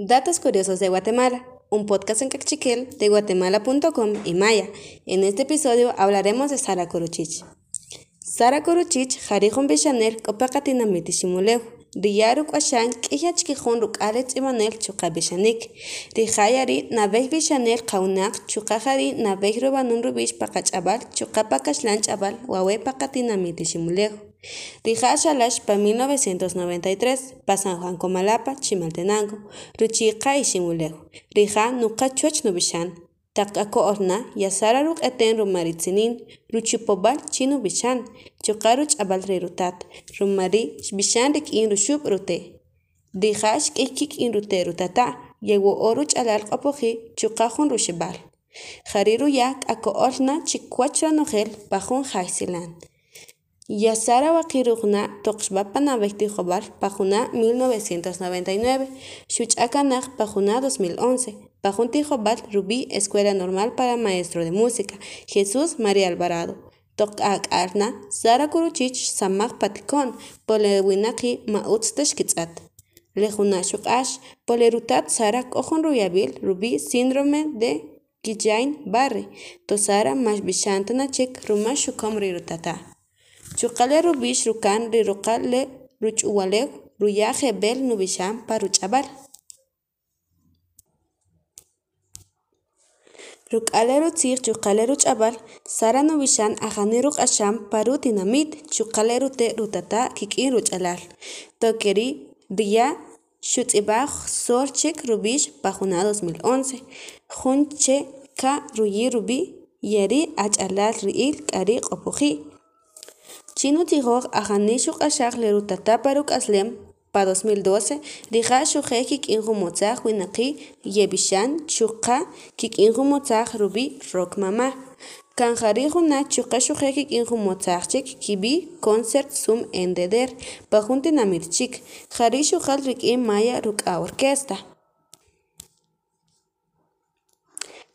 Datos curiosos de Guatemala, un podcast en cachiquel de guatemala.com y Maya. En este episodio hablaremos de Sara Coruchich. Sara Coruchich, Jarijón Bichanel, Copacatinamiti Shimuleu. Riyaru kwashan k'ija ch'ikijun ruk'ale tz'imanel chuqa bixanik rijayari nabej bixanel qawunaq chuqajari nabej rubanun rubix paqach'ab'al chuqa pakaxlan ch'ab'al wawe paqatinamiti ximulejo rija xalax pa 1993 pa San Juan Comalapa Chimaltenango ruchiqa iximulejo rija nuqa chuech nubixan tak ako orna yasararuk eten rumaritsinin ruchupobal chino bichan chokaruch abal rerutat rumari bichan dik in rute. Dihash kikik in rute rutata yego oruch alal opoji chokajun rushibal jariru yak ako orna chikwachra nohel pajun haisilan Yasara wakirugna toksba pana bekti jobar pajuna 1999, shuchakanak pajuna 2011, jun tijob'al Rubí Escuela Normal para Maestro de Música. Jesús María Alvarado. Toq'ak'alna Sara Kuruchich samaq patikon pole winaqi ma utz taxkitz'at lejuna xuq'ax pole rutat Sara k'o jun ruyab'il Rubí síndrome de Guillain-Barré to Sara max b'ixantana chik ruma xukom rirutata chuqale rubix rukan riruqal le ruch'uwalew ruya jeb'el nub'ixan Rukalero tsir chukalero chabal, sarano bishan ajaneru asham paru dinamit chukalero te rutata kikiru chalal. Tokeri, dia, shutibaj, sorchek rubish pajuna 2011. Junche, ka ruyi rubi, yeri achalal riil kari opuji. Chinu tigor ajanishuk asham lerutata paruk aslem, pa 2012 rija xujej kik'in jun motzaj winaqiij yeb'ixan chuqa kik'in jun motzaj Rubí Rock Mamá kanjari juna chuqa xujej kik'in jun motzaj chik Kib'ij Concert Zoom Endeder pa jun tinamit chik jari xujal rik'in Maya ruk'a orquesta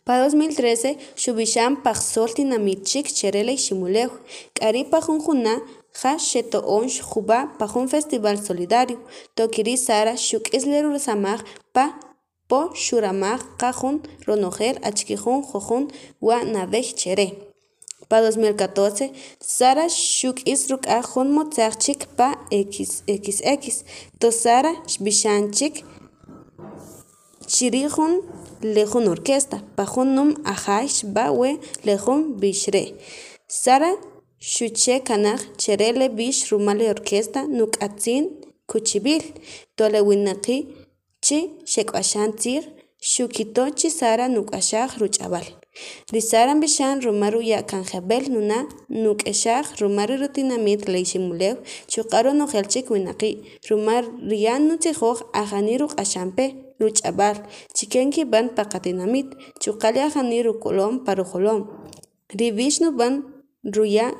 pa 2013 xub'ixan pajsol tinamit chik Cherela Iximulew k'ari pa jun juna ja xeto'on xjub'a pa jun festival solidario. Tokiri Sara xuk'is le rusamaj pa po xuramaj qa jun ronojel achkijun jujon wa nab'ej chere pa 2014 Sara xuk'is ruk'aj jun motzaj chik pa xxx to Sara xb'ixan chik chirij jun le jun orquesta pa jun num ajaay xb'a we le jun b'ix re' Sara xuche kanaj chere le b'ix rumal le orquesta nuk'atzin kuchib'il. To le winaqiij chi xek'oxan tziij xukito chi Sara nuk'axaj ruch'ab'al. Ri Sara b'ixan ruma ruya' kanjeb'el nuna' nuk'axaj ruma rirutinamiit le Iximulew chuqa ronojel chik winaqiij rimal riya' nutzijoj ajani ruk'axanpe ruch'ab'al chiken kib'an pa qatinamit chuqal ajani ruk'ulom pa rujoloom rib'ix nub'an ruya'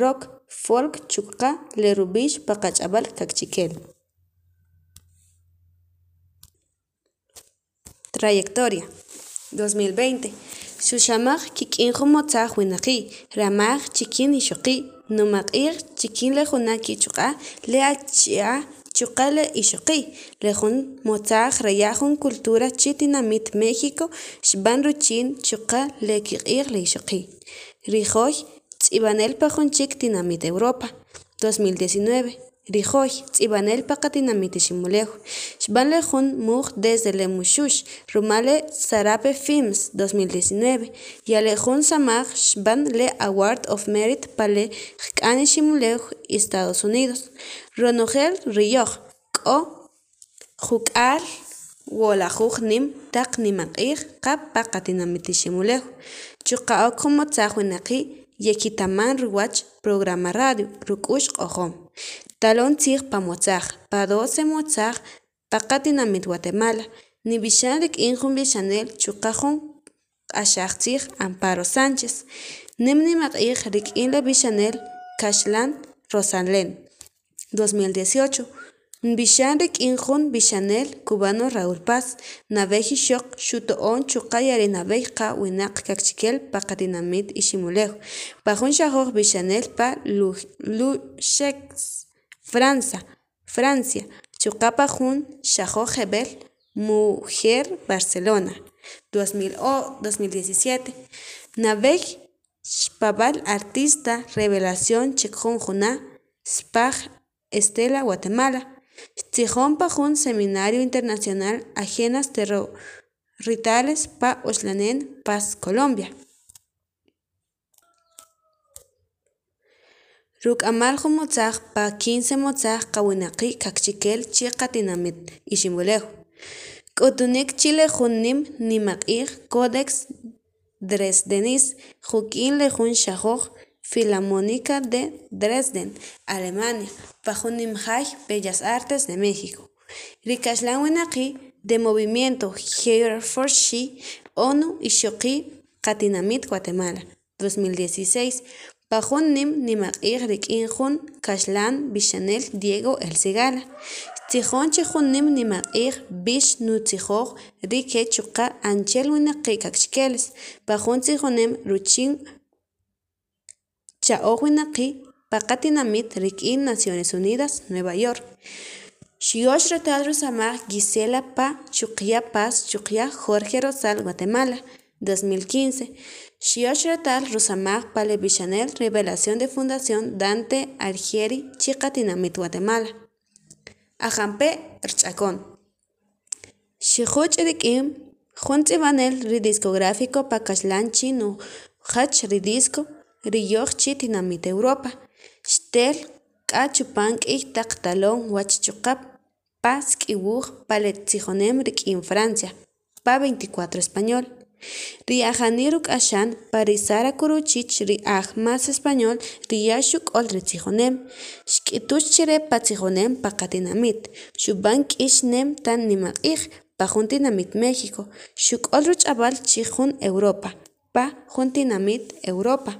rock folk chuqa le rub'ix pa qach'ab'al kakchikel trayectoria 2020 xuxamaj kik'in jun motzaj winaqiij ramaj chikin ixoqiib' numaq'iij chikin le juna ki'chuq'aj le chuqa le ixoqiib' le jun motzaj raya' jun cultura chi tinamit México xb'an ruchiin chuqa le kiq'iij le ixoqiib' rijoy tz'ib'anel pa jun chik tinamit Europa 2019 rijoy tz'ib'anel pa qatinamit Iximulew xb'an le jun muuj desde le muxux rumal le Sarape Films 2019 ya le jun samaj xb'an le Award of Merit pa le q'an Iximulew Estados Unidos. Ronojel riyoj k'o juk'aal wolajuuj nim taq nimaq'iij qa pa qatinamit Iximulew chu qa'ok jun motzaj winaqiij Yequitaman riwach programa radio ruk'ux q'ojom talon tziij pa motzaj pa 12 motzaj pa qatinamit Guatemala. Nib'ixan rik'in jun b'ixanel chu qa jun k'axaj tziij Amparo Sánchez. Nim nimaq'iij rik'in le b'ixanel Kaxlan Rosalén. 2018 nb'ixan rik'in jun b'ixanel cubano Raúl Paz. Nab'ej ixoq xuto'on chuqa yari nab'ej qa winaq kakchikel pa qatinamit Iximulew pa jun xajoj b'ixanel pa Luxex Francia chu qa pa jun xajoj jeb'el Mujer Barcelona 2017. Naveg Spabal Artista Revelación Chikjun Juna Spag Estela Guatemala. Tzijón Pajun Seminario Internacional Ajenas Terroritales Pa Oslanen Paz Colombia. Ruk'amalju motzaj pa 15 motzaj qawinaqi kakchikel chi qatinamit ixinwelew k'utunik chile jun nim nimaq'iij codex dresdenis juk'in le jun filarmónica de Dresden Alemania pa jun Bellas Artes de México. Rikaxlan wunaqi de movimiento Herforshi ONU ixoqi qatinamit Guatemala 2016 Pa jun nim nimaq'iij rik'in jun kaxlan b'ixanel Diego El Cigala. Tz'ijon chi jun nim nimaq'iij b'ix nutz'ijooj rike chu qa anchel wunaqi' kakchikeles. Pa jun tzijonem ruchin cha'oj wunaqi' pa qatinamit rik'in Naciones Unidas Nueva York. Xyoox retal rusamaj Gisela Pa Chuqya Paz Chuqya Jorge Rosal Guatemala 2015 Xiox retal rusamaj pale revelación de fundación Dante Algieri chi qatinamit Guatemala ajanpe rch'akon xijuch' rik'in jun tz'ibanel ridiscográfico pa kaxlan chi nujach ridisco riyoj chi tinamit Europa. Xtel k'a chupan k'iy taq talón wach chukap pa sk'iwuj pale tzijonem rik'in Francia pa 24 español Ri'ajani ruk'axan pa ri Sara Kuruchich ri'aj más español riya' xuk'ol ri tzijonem xk'itux chire' pa tzijonem pa qatinamit xub'an tan nimaq'iij pa jun tinamit México xuk'ol ruch'ab'al chi jun Europa pa jun tinamit Europa